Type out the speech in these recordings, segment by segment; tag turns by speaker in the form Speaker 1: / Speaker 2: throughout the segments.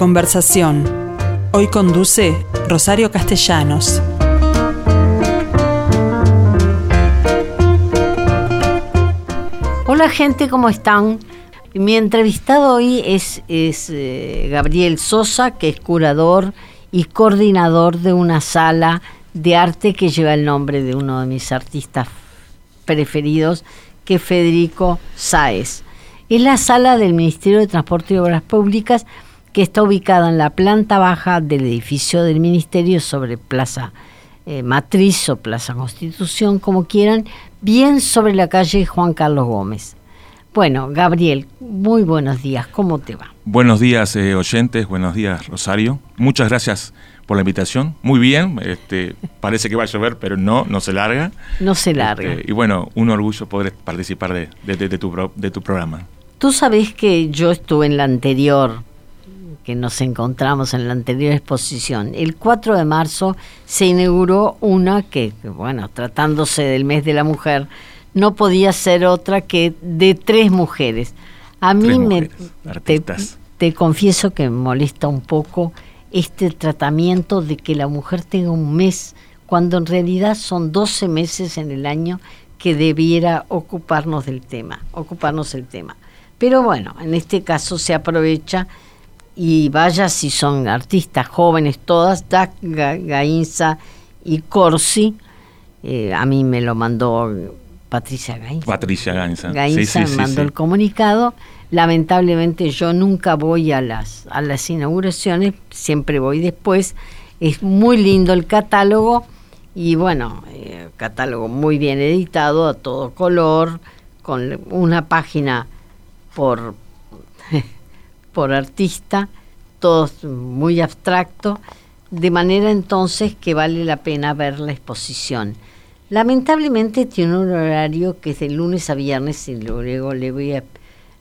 Speaker 1: conversación. Hoy conduce Rosario Castellanos.
Speaker 2: Hola gente, ¿cómo están? Mi entrevistado hoy es, eh, Gabriel Sosa, que es curador y coordinador de una sala de arte que lleva el nombre de uno de mis artistas preferidos, que es Federico Sáez. Es la sala del Ministerio de Transporte y Obras Públicas que está ubicada en la planta baja del edificio del Ministerio sobre Plaza eh, Matriz o Plaza Constitución, como quieran, bien sobre la calle Juan Carlos Gómez. Bueno, Gabriel, muy buenos días, ¿cómo te va?
Speaker 3: Buenos días, eh, oyentes, buenos días, Rosario. Muchas gracias por la invitación. Muy bien, este, parece que va a llover, pero no, no se larga.
Speaker 2: No se larga.
Speaker 3: Este, y bueno, un orgullo poder participar de, de, tu, de tu programa.
Speaker 2: Tú sabes que yo estuve en la anterior, que nos encontramos en la anterior exposición. El 4 de marzo se inauguró una que, bueno, tratándose del mes de la mujer, no podía ser otra que de tres mujeres. A mí me te, te, confieso que me molesta un poco este tratamiento de que la mujer tenga un mes cuando en realidad son 12 meses en el año que debiera ocuparnos del tema, ocuparnos del tema. Pero bueno, en este caso se aprovecha y vaya si son artistas jóvenes todas, Dac, Gainza y Corsi, eh, a mí me lo mandó Patricia Gainza.
Speaker 3: Patricia Gainza.
Speaker 2: Gainza me mandó el comunicado. Lamentablemente yo nunca voy a las, a las inauguraciones, siempre voy después. Es muy lindo el catálogo y bueno, eh, catálogo muy bien editado, a todo color, con una página por, por artista, todo muy abstracto, de manera entonces que vale la pena ver la exposición. Lamentablemente tiene un horario que es de lunes a viernes y luego le voy a,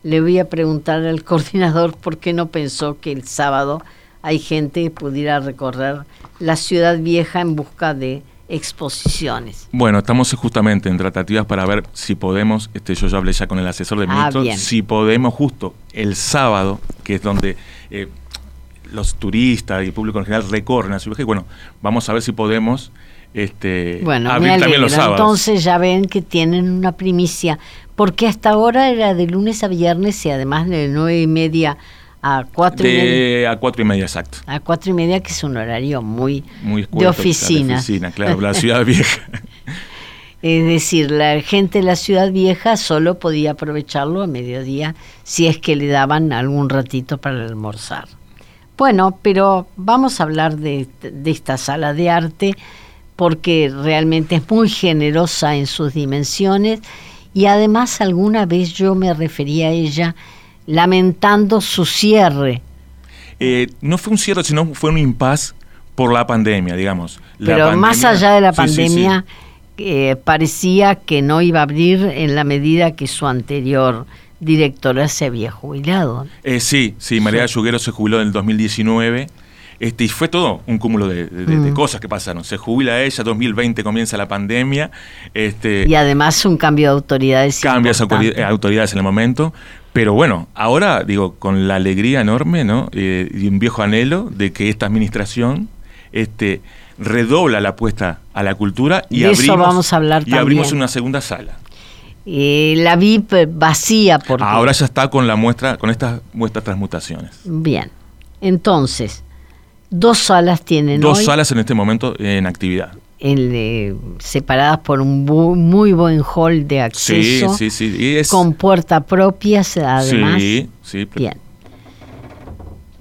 Speaker 2: le voy a preguntar al coordinador por qué no pensó que el sábado hay gente que pudiera recorrer la ciudad vieja en busca de exposiciones.
Speaker 3: Bueno, estamos justamente en tratativas para ver si podemos, este, yo ya hablé ya con el asesor de ah, ministros, si podemos justo el sábado, que es donde eh, los turistas y el público en general recorren a ciudad, y bueno, vamos a ver si podemos este,
Speaker 2: bueno, abrir también los sábados. Entonces ya ven que tienen una primicia, porque hasta ahora era de lunes a viernes y además de nueve y media a cuatro y media.
Speaker 3: A cuatro y media, exacto.
Speaker 2: A cuatro y media, que es un horario muy, de oficina.
Speaker 3: De oficina, claro, la ciudad vieja.
Speaker 2: Es decir, la gente de la ciudad vieja solo podía aprovecharlo a mediodía si es que le daban algún ratito para almorzar. Bueno, pero vamos a hablar de, de esta sala de arte porque realmente es muy generosa en sus dimensiones y además alguna vez yo me refería a ella lamentando su cierre.
Speaker 3: Eh, no fue un cierre, sino fue un impas por la pandemia, digamos.
Speaker 2: Pero más allá de la pandemia, eh, parecía que no iba a abrir en la medida que su anterior directora se había jubilado.
Speaker 3: Eh, sí, sí, María Yuguero se jubiló en el 2019. Este, y fue todo un cúmulo de, mm. cosas que pasaron. Se jubila ella, 2020 comienza la pandemia. Este,
Speaker 2: y además un cambio de autoridades.
Speaker 3: Cambias autoridades en el momento. Pero bueno, ahora digo, con la alegría enorme ¿no? Eh, y un viejo anhelo de que esta administración este, redobla la apuesta a la cultura y, abrimos,
Speaker 2: vamos a hablar
Speaker 3: y abrimos una segunda sala.
Speaker 2: Eh, la VIP vacía porque...
Speaker 3: Ahora ya está con la muestra, con estas muestras transmutaciones.
Speaker 2: Bien, entonces, dos salas tienen
Speaker 3: Dos salas en este momento en actividad
Speaker 2: separadas por un muy buen hall de acceso.
Speaker 3: Sí, sí, sí.
Speaker 2: Con puerta propia, además.
Speaker 3: Sí, sí.
Speaker 2: Bien.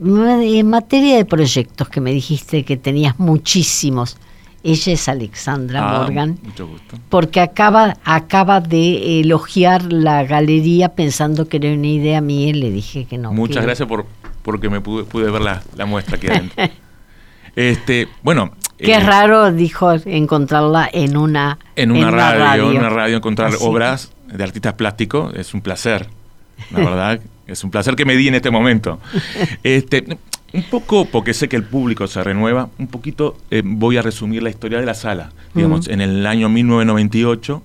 Speaker 2: En materia de proyectos que me dijiste que tenías muchísimos, ella es Alexandra ah, Morgan.
Speaker 3: Mucho gusto.
Speaker 2: Porque acaba, acaba de elogiar la galería pensando que era una idea mía y le dije que no.
Speaker 3: Muchas gracias por porque me pude, pude ver la, la muestra aquí adentro. este, bueno,
Speaker 2: Qué eh, raro, dijo, encontrarla en una,
Speaker 3: en una, radio, En una radio encontrar obras de artistas plásticos es un placer, la verdad. es un placer que me di en este momento. este, un poco, porque sé que el público se renueva, un poquito eh, voy a resumir la historia de la sala. Digamos, en el año 1998,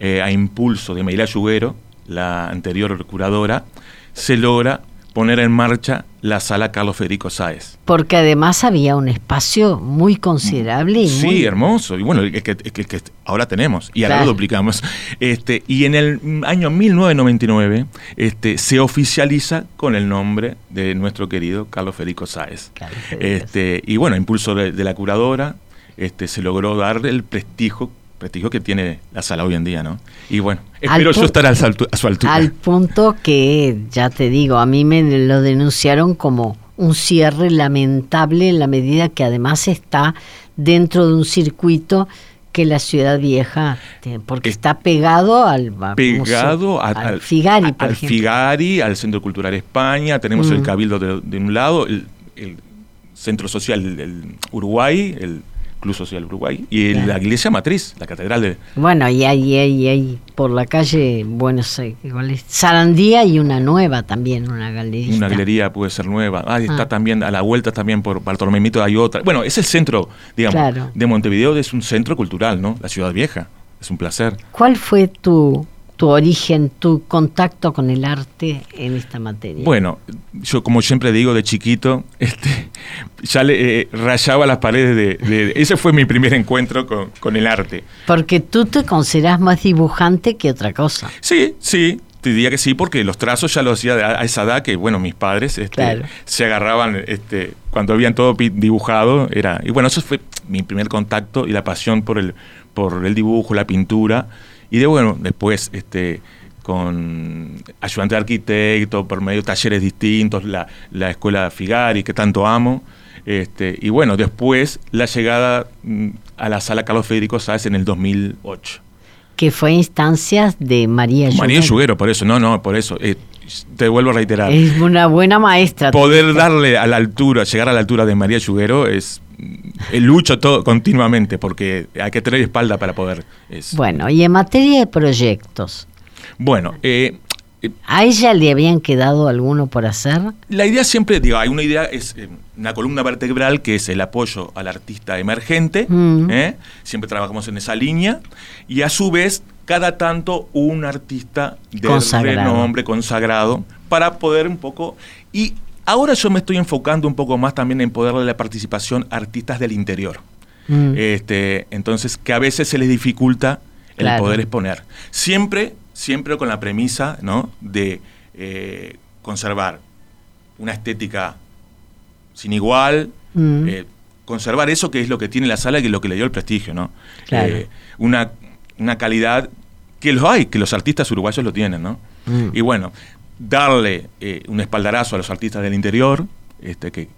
Speaker 3: eh, a impulso de Meila Yuguero, la anterior curadora, se logra poner en marcha la sala Carlos Federico Sáez.
Speaker 2: Porque además había un espacio muy considerable. Y
Speaker 3: sí, hermoso. Y bueno, el que, ahora tenemos y ahora lo duplicamos. Este, y en el año 1999 este, se oficializa con el nombre de nuestro querido Carlos Federico Sáez. Este, y bueno, impulso de, de la curadora, este, se logró dar el prestigio prestigio que tiene la sala hoy en día, ¿no? Y bueno, espero yo estar a su, altura.
Speaker 2: Al punto que, ya te digo, a mí me lo denunciaron como un cierre lamentable en la medida que además está dentro de un circuito que la ciudad vieja, porque está pegado al
Speaker 3: pegado al, Figari, al Figari, al Centro Cultural España, tenemos el Cabildo de, un lado, el, Centro Social del Uruguay, el Club Social Uruguay, y la iglesia matriz, la catedral de...
Speaker 2: Bueno, y hay, hay, hay por la calle, bueno, sé, Sarandía y una nueva también, una galería.
Speaker 3: Una galería puede ser nueva. Ah, está ah. también, a la vuelta también por Bartolomé hay otra. Bueno, es el centro, digamos, de Montevideo, es un centro cultural, ¿no? La ciudad vieja. Es un placer.
Speaker 2: ¿Cuál fue tu tu origen, tu contacto con el arte en esta materia?
Speaker 3: Bueno, yo como siempre digo de chiquito, este, ya le eh, rayaba las paredes de, Ese fue mi primer encuentro con, el arte.
Speaker 2: Porque tú te consideras más dibujante que otra cosa.
Speaker 3: Sí, sí, te diría que sí, porque los trazos ya lo hacía a esa edad que, bueno, mis padres este, se agarraban este, cuando habían todo dibujado. Era, y bueno, eso fue mi primer contacto y la pasión por el, por el dibujo, la pintura. Y de bueno, después este, con ayudante de arquitecto, por medio de talleres distintos, la, la escuela Figari, que tanto amo. Este, y bueno, después la llegada mm, a la sala Carlos Federico Sáez en el 2008.
Speaker 2: Que fue instancias de María
Speaker 3: Yuguero. María Yuguero, por eso, no, no, por eso. Eh, te vuelvo a reiterar.
Speaker 2: Es una buena maestra.
Speaker 3: Poder darle a la altura, llegar a la altura de María Yuguero es lucho todo continuamente porque hay que tener espalda para poder.
Speaker 2: Bueno, y en materia de proyectos.
Speaker 3: Bueno, eh,
Speaker 2: eh, ¿A ella le habían quedado alguno por hacer?
Speaker 3: La idea siempre, digo, hay una idea, es eh, una columna vertebral que es el apoyo al artista emergente, mm. siempre trabajamos en esa línea, y a su vez, cada tanto un artista de renombre consagrado para poder un poco... Y Ahora yo me estoy enfocando un poco más también en poder darle la participación a artistas del interior. Mm. Este, entonces, que a veces se les dificulta el poder exponer. Siempre, siempre con la premisa ¿no? de eh, conservar una estética sin igual, mm. eh, conservar eso que es lo que tiene la sala y que es lo que le dio el prestigio, ¿no? Eh, una, una calidad que los hay, que los artistas uruguayos lo tienen, ¿no? Mm. Y bueno, darle eh, un espaldarazo a los artistas del interior, este, que,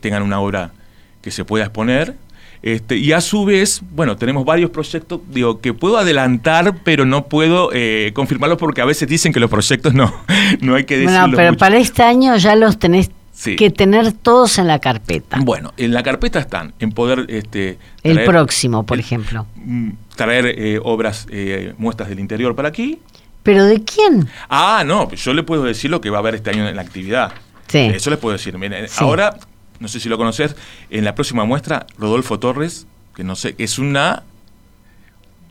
Speaker 3: tengan una obra que se pueda exponer. Este, y a su vez, bueno, tenemos varios proyectos, digo, que puedo adelantar, pero no puedo eh, confirmarlos porque a veces dicen que los proyectos no, no hay que decirlo.
Speaker 2: Bueno, pero para este año ya los tenés que tener todos en la carpeta.
Speaker 3: Bueno, en la carpeta están, en poder... Este,
Speaker 2: el próximo, por ejemplo.
Speaker 3: Mm, traer eh, obras, muestras del interior para aquí,
Speaker 2: ¿Pero de quién?
Speaker 3: Ah, no, yo le puedo decir lo que va a haber este año en la actividad. Sí. Eso les puedo decir. Ahora, no sé si lo conoces, en la próxima muestra, Rodolfo Torres, que no sé, es una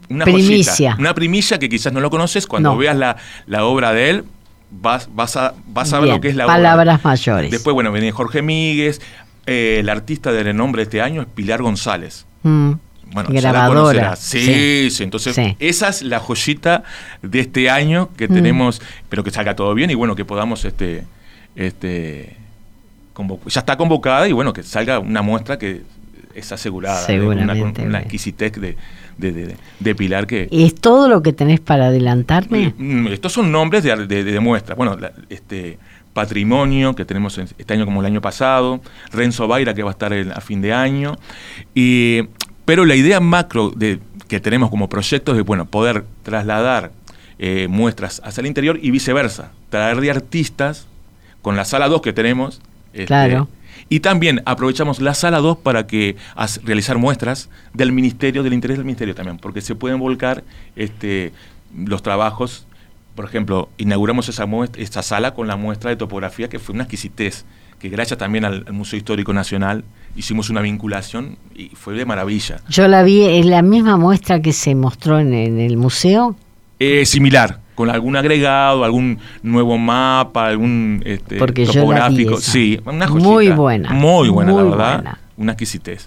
Speaker 3: una
Speaker 2: primicia.
Speaker 3: una primicia que quizás no lo conoces, cuando veas la, la, obra de él, vas, vas a, vas a ver lo que es la
Speaker 2: obra. Palabras mayores.
Speaker 3: Después, bueno, viene Jorge Míguez, eh, el artista de renombre de este año es Pilar González. Mm
Speaker 2: bueno, grabadora.
Speaker 3: Sí, sí, entonces esa es la joyita de este año que mm. tenemos, pero que salga todo bien y bueno, que podamos este este ya está convocada y bueno, que salga una muestra que es asegurada, una, una exquisitez de, de, Pilar que...
Speaker 2: ¿Es todo lo que tenés para adelantarme?
Speaker 3: Mm, estos son nombres de, de, muestras. Bueno, este Patrimonio, que tenemos este año como el año pasado, Renzo Baira, que va a estar a fin de año, y pero la idea macro de, que tenemos como proyecto es de bueno, poder trasladar eh, muestras hacia el interior y viceversa, traer de artistas con la sala 2 que tenemos.
Speaker 2: Este, claro.
Speaker 3: Y también aprovechamos la sala 2 para que realizar muestras del ministerio, del interés del ministerio también, porque se pueden volcar este, los trabajos. Por ejemplo, inauguramos esa, esa sala con la muestra de topografía que fue una exquisitez que gracias también al, Museo Histórico Nacional hicimos una vinculación y fue de maravilla.
Speaker 2: Yo la vi, ¿es la misma muestra que se mostró en, el museo?
Speaker 3: Eh, similar, con algún agregado, algún nuevo mapa, algún este,
Speaker 2: Porque topográfico.
Speaker 3: sí, una
Speaker 2: joyita. Muy buena.
Speaker 3: Muy buena, la verdad. Una exquisitez.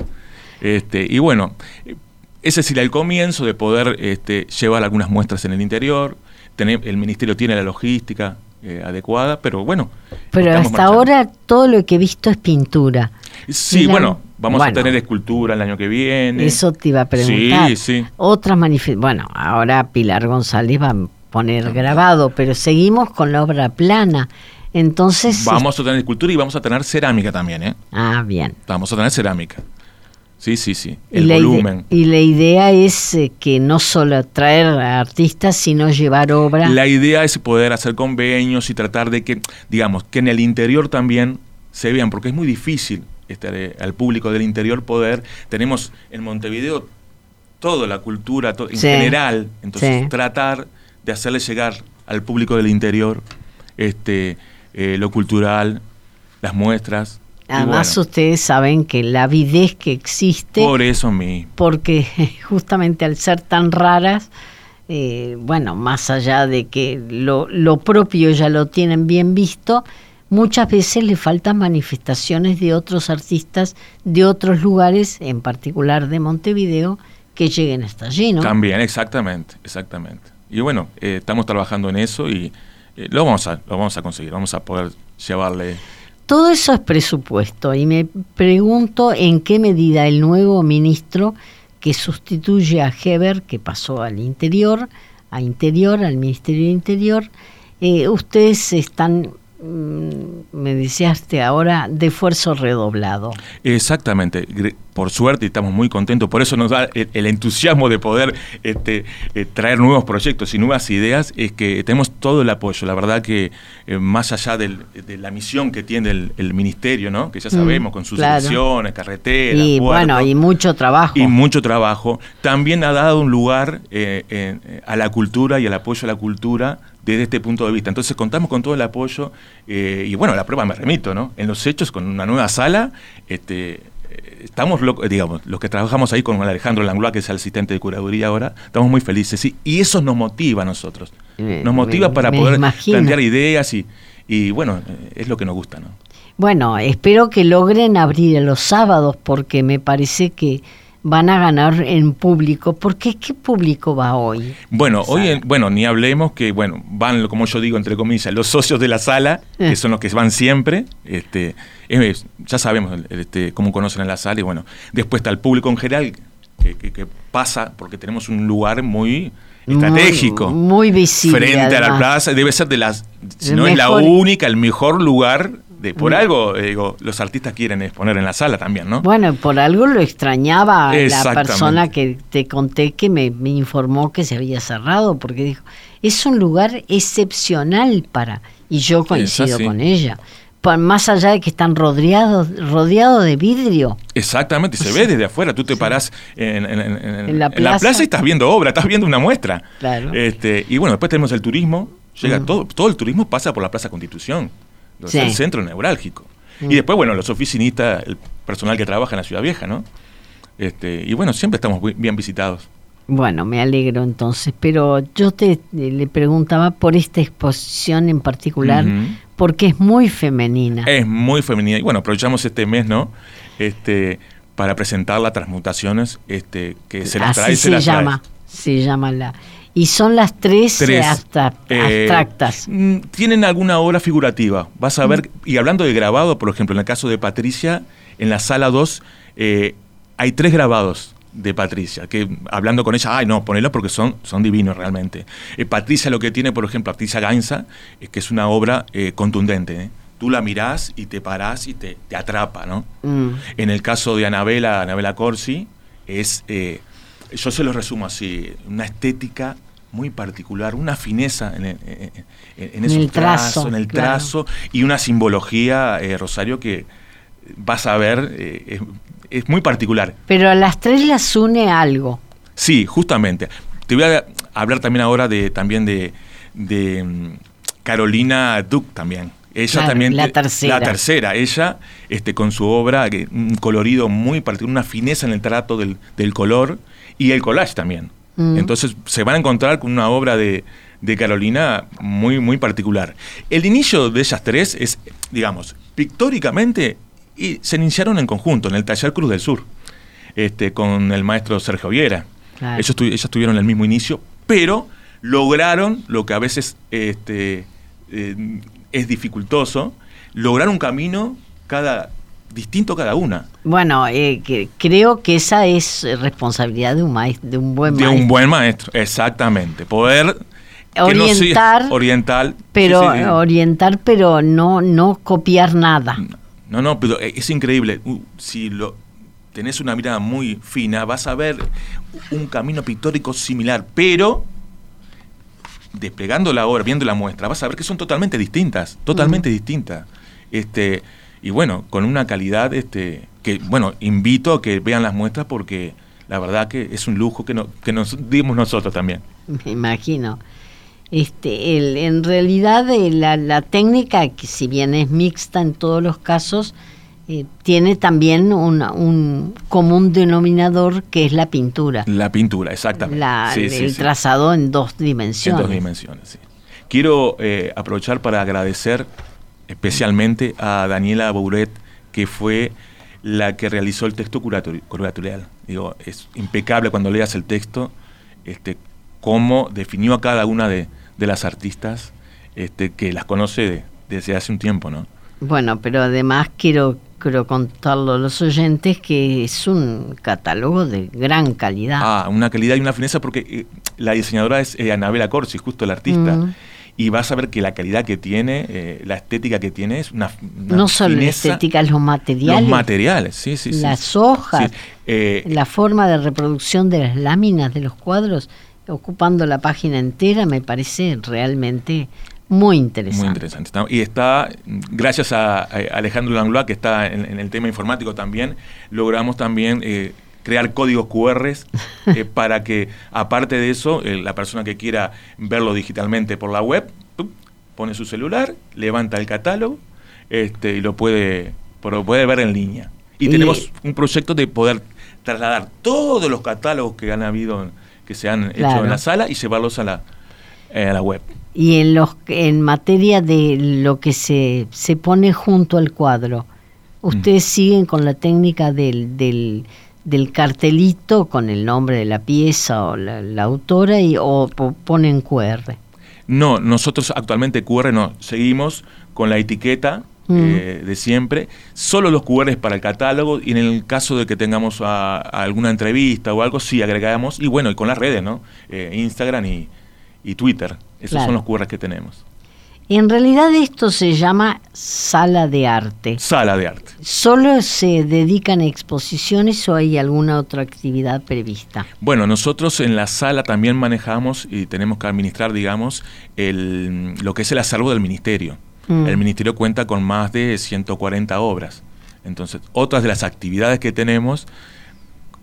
Speaker 3: Este, y bueno, ese sería el comienzo de poder este, llevar algunas muestras en el interior. el ministerio tiene la logística eh, adecuada, pero bueno.
Speaker 2: Pero hasta ahora todo lo que he visto es pintura.
Speaker 3: Sí, bueno, vamos a tener escultura el año que viene.
Speaker 2: Eso te iba a preguntar. Sí, sí. Otras manifestaciones. Bueno, ahora Pilar González va a poner grabado, pero seguimos con la obra plana. Entonces.
Speaker 3: Vamos a tener escultura y vamos a tener cerámica también, ¿eh?
Speaker 2: Ah, bien.
Speaker 3: Vamos a tener cerámica. Sí, sí, sí. El volumen.
Speaker 2: y la idea es eh, que no solo traer artistas, sino llevar obra.
Speaker 3: La idea es poder hacer convenios y tratar de que, digamos, que en el interior también se vean, porque es muy difícil este, al público del interior poder. Tenemos en Montevideo toda la cultura en general, entonces tratar de hacerle llegar al público del interior este, eh, lo cultural, las muestras,
Speaker 2: Además, ustedes saben que la avidez que existe.
Speaker 3: Por eso mismo.
Speaker 2: Porque justamente al ser tan raras, eh, bueno, más allá de que lo, lo, propio ya lo tienen bien visto, muchas veces le faltan manifestaciones de otros artistas de otros lugares, en particular de Montevideo, que lleguen hasta allí, ¿no?
Speaker 3: También, exactamente, exactamente. Y bueno, eh, estamos trabajando en eso y eh, lo, vamos a, lo vamos a conseguir, vamos a poder llevarle
Speaker 2: todo eso es presupuesto y me pregunto en qué medida el nuevo ministro que sustituye a Heber, que pasó al interior, a interior, al Ministerio de Interior, eh, ustedes están me decíaste ahora, de esfuerzo redoblado.
Speaker 3: Exactamente, por suerte estamos muy contentos, por eso nos da el, entusiasmo de poder este, eh, traer nuevos proyectos y nuevas ideas, es que tenemos todo el apoyo, la verdad que eh, más allá de la misión que tiene el, ministerio, ¿no? que ya mm, sabemos, con sus claro. carreteras,
Speaker 2: y bueno, y mucho trabajo.
Speaker 3: Y mucho trabajo, también ha dado un lugar eh, a la cultura y al apoyo a la cultura desde este punto de vista. Entonces contamos con todo el apoyo eh, y bueno, la prueba me remito, ¿no? En los hechos, con una nueva sala, este, eh, estamos, digamos, los que trabajamos ahí con Alejandro Langlois, que es el asistente de curaduría ahora, estamos muy felices y eso nos motiva a nosotros. Nos motiva para poder plantear ideas y, y bueno, eh, es lo que nos gusta, ¿no?
Speaker 2: Bueno, espero que logren abrir los sábados porque me parece que van a ganar en público. ¿Por qué? ¿Qué público va hoy?
Speaker 3: Bueno, hoy, bueno, ni hablemos que, bueno, van, como yo digo, entre comillas, los socios de la sala, que eh. son los que van siempre. Este, ya sabemos este, cómo conocen la sala y bueno, después está el público en general que, pasa porque tenemos un lugar muy estratégico.
Speaker 2: Muy, visible.
Speaker 3: Frente a la plaza, debe ser de las, si no es la única, el mejor lugar por mm. algo, eh, digo, los artistas quieren exponer en la sala también, ¿no?
Speaker 2: Bueno, por algo lo extrañaba la persona que te conté que me, informó que se había cerrado, porque dijo, es un lugar excepcional para, y yo coincido con ella. más allá de que están rodeados, rodeados de vidrio.
Speaker 3: Exactamente, se ve desde afuera. Tú te parás en, la plaza? y estás viendo obra, estás viendo una muestra. Claro. Este, y bueno, después tenemos el turismo. Llega mm. todo, todo el turismo pasa por la Plaza Constitución el centro neurálgico. Mm. Y después, bueno, los oficinistas, el personal que trabaja en la Ciudad Vieja, ¿no? Este, y bueno, siempre estamos bien visitados.
Speaker 2: Bueno, me alegro entonces, pero yo te le preguntaba por esta exposición en particular, porque es muy femenina.
Speaker 3: Es muy femenina. Y bueno, aprovechamos este mes, ¿no? Este, para presentar las transmutaciones este, que se las trae.
Speaker 2: Así se, llama, se llama la... Y son las tres, eh, abstractas.
Speaker 3: Mm, tienen alguna obra figurativa. Vas a ver, mm. y hablando de grabado, por ejemplo, en el caso de Patricia, en la sala 2 eh, hay tres grabados de Patricia, que hablando con ella, ay no, ponelo porque son, son divinos realmente. Eh, Patricia lo que tiene, por ejemplo, Patricia Gainza, es que es una obra contundente. Tú la mirás y te parás y te, atrapa, ¿no? Mm. En el caso de Anabela, Anabela Corsi, es yo se lo resumo así, una estética muy particular, una fineza en, en, en, esos trazos, en el trazo y una simbología, eh, Rosario, que vas a ver, eh, es, muy particular.
Speaker 2: Pero a las tres las une algo.
Speaker 3: Sí, justamente. Te voy a hablar también ahora de también de, mm, Carolina Duke también. Ella también.
Speaker 2: La tercera.
Speaker 3: La tercera. Ella, este, con su obra, un colorido muy particular, una fineza en el trato del, del color y el collage también. Mm. Entonces se van a encontrar con una obra de, de Carolina muy, muy particular. El inicio de ellas tres es, digamos, pictóricamente, y se iniciaron en conjunto, en el Taller Cruz del Sur, este, con el maestro Sergio Viera. Ellos, ellas tuvieron el mismo inicio, pero lograron lo que a veces este, eh, es dificultoso, lograr un camino cada distinto cada una.
Speaker 2: Bueno, eh, creo que esa es responsabilidad de un maestro, de un buen
Speaker 3: maestro. De un buen maestro, exactamente. Poder
Speaker 2: orientar,
Speaker 3: oriental,
Speaker 2: pero orientar, pero no no copiar nada.
Speaker 3: No, no, pero es increíble. Si lo tenés una mirada muy fina, vas a ver un camino pictórico similar, pero desplegando la obra, viendo la muestra, vas a ver que son totalmente distintas, totalmente distintas. Este, y bueno, con una calidad este, que, bueno, invito a que vean las muestras porque la verdad que es un lujo que, no, que nos dimos nosotros también.
Speaker 2: Me imagino. Este, el, en realidad eh, la, la, técnica, que si bien es mixta en todos los casos, eh, tiene también un común denominador que es la pintura.
Speaker 3: La pintura, exactamente.
Speaker 2: el trazado en dos dimensiones.
Speaker 3: En dos dimensiones, sí. Quiero eh, aprovechar para agradecer especialmente a Daniela Bouret, que fue la que realizó el texto curatorial. Digo, es impecable cuando leas el texto, este, cómo definió a cada una de, las artistas este, que las conoce desde hace un tiempo, ¿no?
Speaker 2: Bueno, pero además quiero, quiero contarlo a los oyentes que es un catálogo de gran calidad.
Speaker 3: Ah, una calidad y una fineza porque eh, la diseñadora es eh, Anabela Corsi, justo la artista. Mm y vas a ver que la calidad que tiene, eh, la estética que tiene es una,
Speaker 2: no solo la estética, los materiales.
Speaker 3: Los materiales, sí, sí.
Speaker 2: Las hojas, eh, la forma de reproducción de las láminas de los cuadros, ocupando la página entera, me parece realmente muy interesante.
Speaker 3: Muy interesante. Y está, gracias a, Alejandro Langlois, que está en, el tema informático también, logramos también eh, crear códigos QR eh, para que, aparte de eso, eh, la persona que quiera verlo digitalmente por la web, pone su celular, levanta el catálogo este, y lo puede, puede ver en línea. Y, tenemos un proyecto de poder trasladar todos los catálogos que han habido, que se han hecho en la sala y llevarlos a la, eh, a la web.
Speaker 2: Y en, los, en materia de lo que se, se pone junto al cuadro, ¿ustedes mm. siguen con la técnica del, del del cartelito con el nombre de la pieza o la, autora y, o, ponen QR?
Speaker 3: No, nosotros actualmente QR no, seguimos con la etiqueta mm. eh, de siempre, solo los QR para el catálogo y en el caso de que tengamos alguna entrevista o algo, sí agregamos y bueno, y con las redes, ¿no? Eh, Instagram y, Twitter, esos son los QR que tenemos.
Speaker 2: En realidad esto se llama sala de arte.
Speaker 3: Sala de arte.
Speaker 2: ¿Solo se dedican a exposiciones o hay alguna otra actividad prevista?
Speaker 3: Bueno, nosotros en la sala también manejamos y tenemos que administrar, digamos, el, lo que es el acervo del ministerio. Mm. El ministerio cuenta con más de 140 obras. Entonces, otras de las actividades que tenemos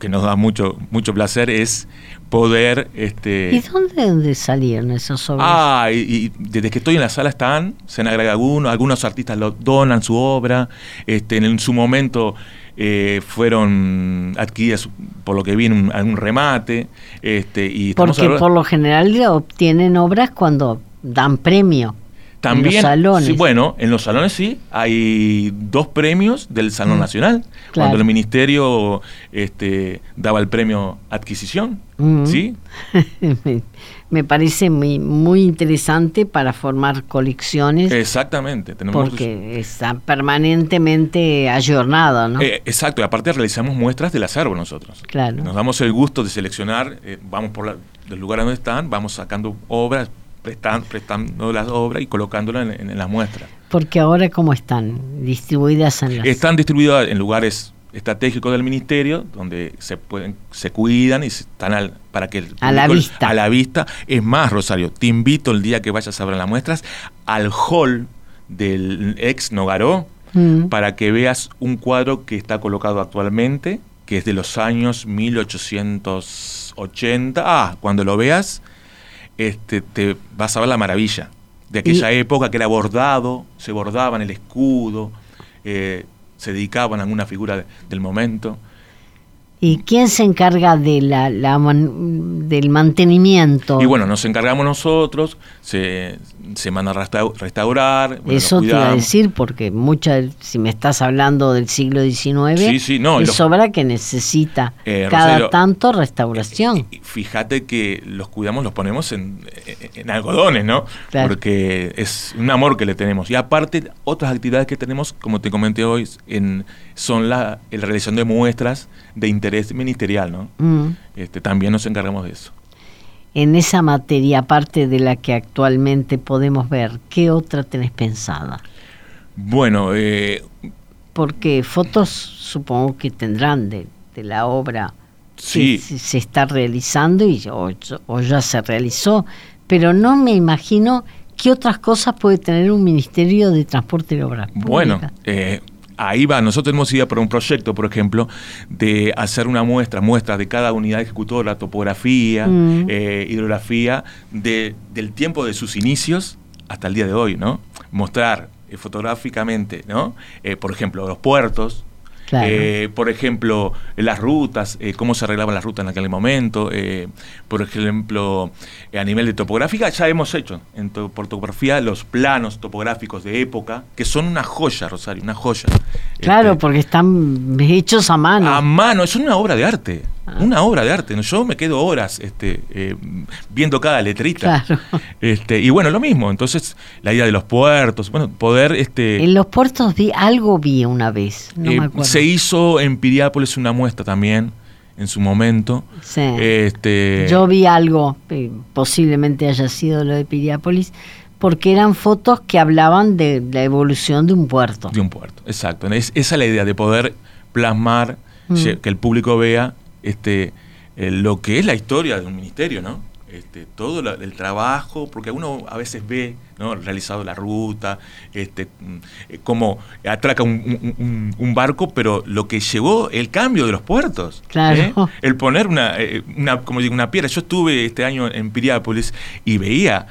Speaker 3: que nos da mucho mucho placer es poder este
Speaker 2: ¿Y dónde, salieron esos obras?
Speaker 3: Ah, y, desde que estoy en la sala están, se han agregado algunos, algunos artistas lo donan su obra, este en, su momento eh, fueron adquiridas por lo que vi en un, remate, este y
Speaker 2: porque por lo general obtienen obras cuando dan premio.
Speaker 3: También, en los salones. bueno, en los salones sí, hay dos premios del Salón mm. Nacional, cuando el ministerio este, daba el premio adquisición, mm. ¿sí?
Speaker 2: Me parece muy, muy interesante para formar colecciones.
Speaker 3: Exactamente.
Speaker 2: Tenemos porque está permanentemente ayornado, ¿no?
Speaker 3: Eh, exacto, y aparte realizamos muestras del acervo nosotros.
Speaker 2: Claro.
Speaker 3: Nos damos el gusto de seleccionar, eh, vamos por los lugares donde están, vamos sacando obras, prestando las obras y colocándolas en, las muestras.
Speaker 2: Porque ahora cómo están distribuidas en las...
Speaker 3: Están distribuidas en lugares estratégicos del ministerio donde se pueden se cuidan y están para que
Speaker 2: a la vista
Speaker 3: a la vista es más Rosario te invito el día que vayas a ver las muestras al hall del ex Nogaró mm. para que veas un cuadro que está colocado actualmente que es de los años 1880 ah cuando lo veas este, te vas a ver la maravilla de aquella época que era bordado, se bordaban el escudo, eh, se dedicaban a alguna figura del momento.
Speaker 2: ¿Y quién se encarga de la, del mantenimiento?
Speaker 3: Y bueno, nos encargamos nosotros, se, se manda a restaurar.
Speaker 2: Eso te iba a decir, porque muchas, si me estás hablando del siglo XIX,
Speaker 3: sí, sí, no,
Speaker 2: es obra que necesita eh, cada tanto restauración.
Speaker 3: Fíjate que los cuidamos, los ponemos en, algodones, ¿no? Porque es un amor que le tenemos. Y aparte, otras actividades que tenemos, como te comenté hoy, en, son la, la realización de muestras de interés ministerial, ¿no? Mm. Este, también nos encargamos de eso.
Speaker 2: En esa materia, aparte de la que actualmente podemos ver, ¿qué otra tenés pensada?
Speaker 3: Bueno, eh,
Speaker 2: porque fotos supongo que tendrán de, la obra que se está realizando y, o, ya se realizó, pero no me imagino qué otras cosas puede tener un Ministerio de Transporte y Obras
Speaker 3: Bueno, eh, ahí va, nosotros hemos ido por un proyecto, por ejemplo, de hacer una muestra, muestras de cada unidad ejecutora, topografía, mm. eh, hidrografía, de, del tiempo de sus inicios hasta el día de hoy, ¿no? Mostrar eh, fotográficamente, ¿no? Eh, por ejemplo, los puertos, eh, por ejemplo, las rutas, eh, cómo se arreglaban las rutas en aquel momento. Eh, por ejemplo, a nivel de topográfica, ya hemos hecho en por topografía los planos topográficos de época, que son una joya, Rosario, una joya.
Speaker 2: Claro, este, porque están hechos a mano.
Speaker 3: A mano, es una obra de arte. Ah. Una obra de arte. Yo me quedo horas este, eh, viendo cada letrita. Este, y bueno, lo mismo. Entonces, la idea de los puertos, bueno, poder... Este,
Speaker 2: en los puertos vi algo vi una vez. No me
Speaker 3: acuerdo. Se hizo en Piriápolis una muestra también en su momento.
Speaker 2: Sí. Este, Yo vi algo, eh, posiblemente haya sido lo de Piriápolis, porque eran fotos que hablaban de la evolución de un puerto.
Speaker 3: De un puerto, exacto. Es, esa es la idea de poder plasmar, mm. que el público vea este, eh, lo que es la historia de un ministerio, ¿no? Este, todo el trabajo, porque uno a veces ve ¿no? realizado la ruta, este, mm, como atraca un, barco, pero lo que llevó el cambio de los puertos,
Speaker 2: ¿eh?
Speaker 3: el poner una, eh, una, como digo, una piedra. Yo estuve este año en Piriápolis y veía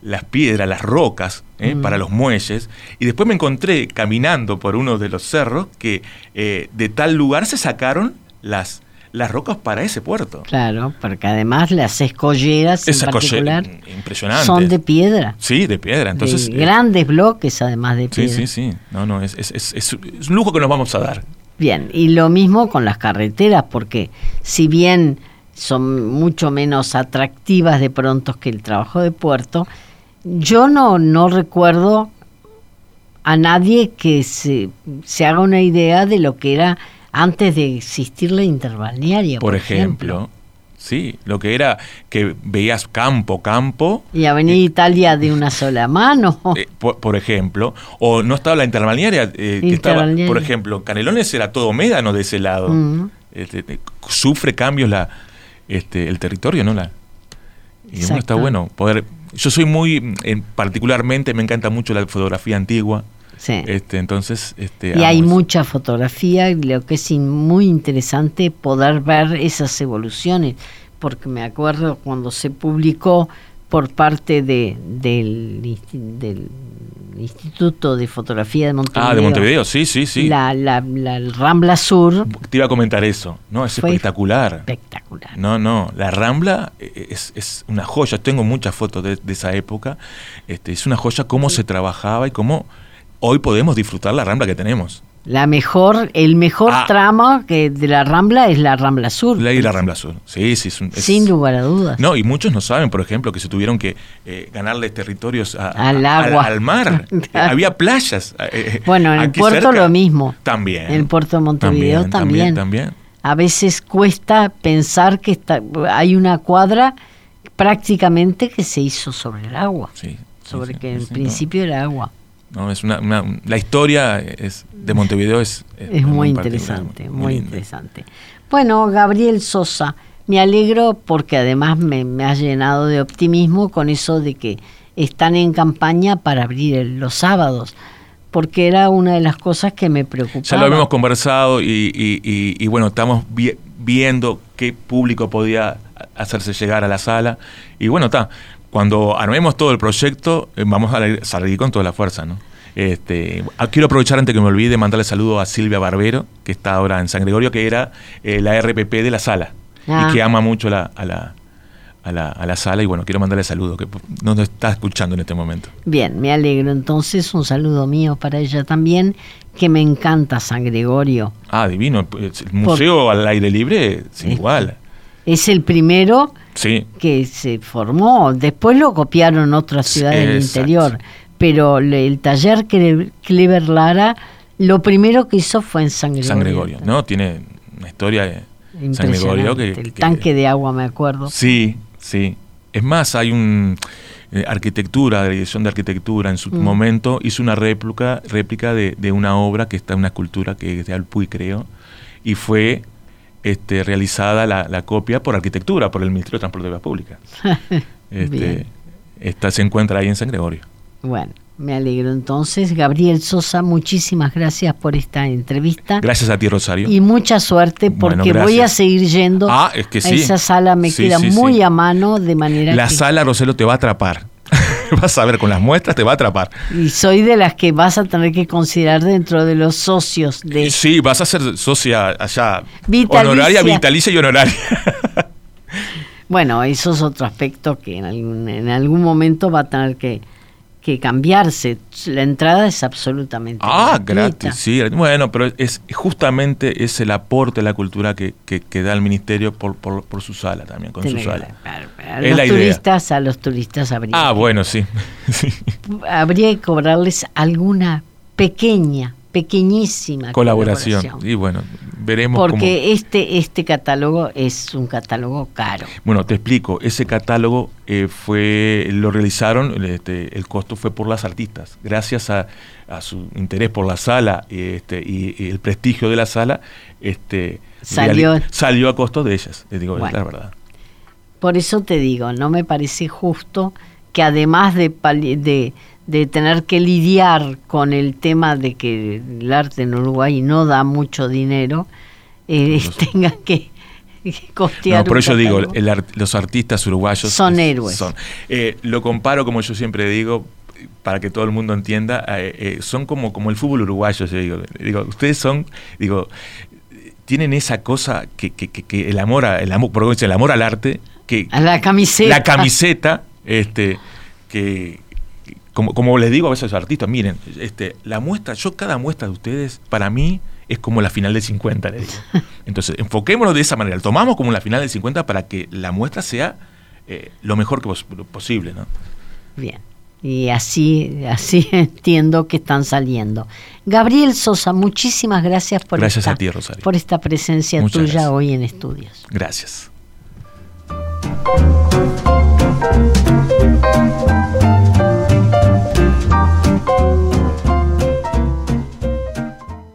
Speaker 3: las piedras, las rocas mm. para los muelles, y después me encontré caminando por uno de los cerros que de tal lugar se sacaron las las rocas para ese puerto.
Speaker 2: Claro, porque además las escolleras en particular son de piedra.
Speaker 3: Sí, de piedra. Entonces,
Speaker 2: eh, grandes bloques además de piedra.
Speaker 3: Sí, sí, sí. No, no, es, es, es, un lujo que nos vamos a dar.
Speaker 2: Bien, y lo mismo con las carreteras, porque si bien son mucho menos atractivas de pronto que el trabajo de puerto, yo no, no recuerdo a nadie que se, se haga una idea de lo que era antes de existir la interbalnearia.
Speaker 3: Por, ejemplo, Sí, lo que era que veías campo, campo.
Speaker 2: Y Avenida eh, Italia de una sola mano.
Speaker 3: Eh, por, ejemplo. O no estaba la interbalnearia, eh, que estaba, por ejemplo, Canelones era todo médano de ese lado. Mm. Este, sufre cambios la, este, el territorio, ¿no? La, y bueno, está bueno poder. Yo soy muy, particularmente, me encanta mucho la fotografía antigua. Este, entonces, este,
Speaker 2: y hay mucha fotografía, lo que es muy interesante poder ver esas evoluciones, porque me acuerdo cuando se publicó por parte de, del, Instituto de Fotografía de Montevideo.
Speaker 3: Ah, de Montevideo, sí, sí, sí.
Speaker 2: La, la, Rambla Sur.
Speaker 3: Te iba a comentar eso, ¿no? Es espectacular.
Speaker 2: Espectacular.
Speaker 3: No, no, la Rambla es, es una joya. Tengo muchas fotos de, esa época. Este, es una joya cómo se trabajaba y cómo hoy podemos disfrutar la rambla que tenemos.
Speaker 2: La mejor, el mejor ah. tramo que de la Rambla es la Rambla Sur.
Speaker 3: La, y la Rambla Sur, sí, sí.
Speaker 2: Sin lugar a dudas.
Speaker 3: No, y muchos no saben, por ejemplo, que se tuvieron que eh, ganarle territorios
Speaker 2: al agua.
Speaker 3: Al, mar. Había playas.
Speaker 2: Eh, eh, bueno, en el puerto lo mismo.
Speaker 3: También.
Speaker 2: En el puerto de Montevideo también.
Speaker 3: También,
Speaker 2: A veces cuesta pensar que está, hay una cuadra prácticamente que se hizo sobre el agua. Sí. Sobre que en principio era agua.
Speaker 3: ¿No? Es una, la historia es, de Montevideo es...
Speaker 2: Es, muy, interesante, muy, interesante. Bueno, Gabriel Sosa, me alegro porque además me, me ha llenado de optimismo con eso de que están en campaña para abrir los sábados porque era una de las cosas que me preocupaba.
Speaker 3: Ya lo habíamos conversado y, y, bueno, estamos viendo qué público podía hacerse llegar a la sala. Y bueno, está, cuando armemos todo el proyecto, eh, vamos a salir con toda la fuerza, ¿no? Este, ah, quiero aprovechar antes que me olvide mandarle saludo a Silvia Barbero, que está ahora en San Gregorio, que era eh, la RPP de la sala y
Speaker 2: Ah.
Speaker 3: que ama mucho la, a, la, a, la, a la sala. Y bueno, quiero mandarle saludo, que nos está escuchando en este momento.
Speaker 2: Bien, me alegro. Entonces, un saludo mío para ella también, que me encanta San Gregorio.
Speaker 3: Ah, divino. pues, El museo al aire libre, sin igual.
Speaker 2: Es el primero
Speaker 3: Sí.
Speaker 2: que se formó. Después lo copiaron otras ciudades del interior. Pero el taller Cle- Clever Lara, lo primero que hizo fue en San Gregorio.
Speaker 3: San Gregorio, ¿no? Tiene una historia de San Gregorio que...
Speaker 2: El
Speaker 3: que-
Speaker 2: tanque de agua, me acuerdo.
Speaker 3: Sí, sí. Es más, hay un eh, arquitectura, de dirección de arquitectura en su
Speaker 2: Mm.
Speaker 3: momento hizo una réplica, réplica de, de una obra que está en una escultura que es de Alpuy, creo, y fue este, realizada la, la copia por arquitectura, por el Ministerio de Transporte de Vías Públicas. Este, esta se encuentra ahí en San Gregorio.
Speaker 2: Bueno, me alegro. Entonces, Gabriel Sosa, muchísimas gracias por esta entrevista.
Speaker 3: Gracias a ti, Rosario.
Speaker 2: Y mucha suerte
Speaker 3: Bueno,
Speaker 2: porque voy a seguir yendo
Speaker 3: Ah, es que
Speaker 2: a
Speaker 3: sí.
Speaker 2: esa sala, me
Speaker 3: Sí,
Speaker 2: queda
Speaker 3: sí,
Speaker 2: muy a mano, de manera
Speaker 3: La
Speaker 2: que...
Speaker 3: sala, Roselo, te va a atrapar. Vas a ver, con las muestras te va a atrapar.
Speaker 2: Y soy de las que vas a tener que considerar dentro de los socios de...
Speaker 3: Sí, vas a ser socia allá.
Speaker 2: Vitalicia.
Speaker 3: Honoraria, vitalicia y honoraria.
Speaker 2: Bueno, eso es otro aspecto que en algún, en algún momento va a tener que, que cambiarse. La entrada es absolutamente
Speaker 3: ah,
Speaker 2: gratuita.
Speaker 3: gratis, sí. Bueno, pero es justamente es el aporte a la cultura que, que, que da el ministerio por, por, por su sala también, con
Speaker 2: Tiene
Speaker 3: su sala.
Speaker 2: A los
Speaker 3: la idea.
Speaker 2: turistas, a los turistas habría,
Speaker 3: Ah,
Speaker 2: que-
Speaker 3: bueno, sí. sí.
Speaker 2: habría que cobrarles alguna pequeña, pequeñísima
Speaker 3: Colaboración. Y bueno, veremos cómo.
Speaker 2: Porque este, este catálogo es un catálogo caro.
Speaker 3: Bueno, te explico. Ese catálogo eh, fue lo realizaron, este, el costo fue por las artistas. Gracias a, a su interés por la sala este, y, y el prestigio de la sala, este,
Speaker 2: Salió-
Speaker 3: salió a costo de ellas. Les digo
Speaker 2: Bueno.
Speaker 3: la verdad.
Speaker 2: Por eso te digo, no me parece justo que además de, de, de tener que lidiar con el tema de que el arte en Uruguay no da mucho dinero, eh, tenga que, que costear
Speaker 3: No, por eso digo, el ar- los artistas uruguayos
Speaker 2: Son
Speaker 3: es-
Speaker 2: héroes.
Speaker 3: son. Eh, lo comparo, como yo siempre digo, para que todo el mundo entienda, eh, eh, son como, como el fútbol uruguayo, yo digo. Digo, ustedes son, digo, tienen esa cosa que, que, que- que el amor, a- el amor, por el amor al arte, que
Speaker 2: A la camiseta.
Speaker 3: la camiseta, este, que como, como les digo a veces a los artistas, miren, este, la muestra, yo cada muestra de ustedes, para mí, es como la final del 50, les digo. Entonces, enfoquémonos de esa manera, lo tomamos como la final del 50 para que la muestra sea eh, lo mejor que pos- posible, ¿no?
Speaker 2: Bien. Y así, así entiendo que están saliendo. Gabriel Sosa, muchísimas gracias por,
Speaker 3: Gracias
Speaker 2: esta,
Speaker 3: a ti, Rosario.
Speaker 2: por esta presencia
Speaker 3: Muchas
Speaker 2: tuya
Speaker 3: gracias.
Speaker 2: hoy en estudios.
Speaker 3: Gracias.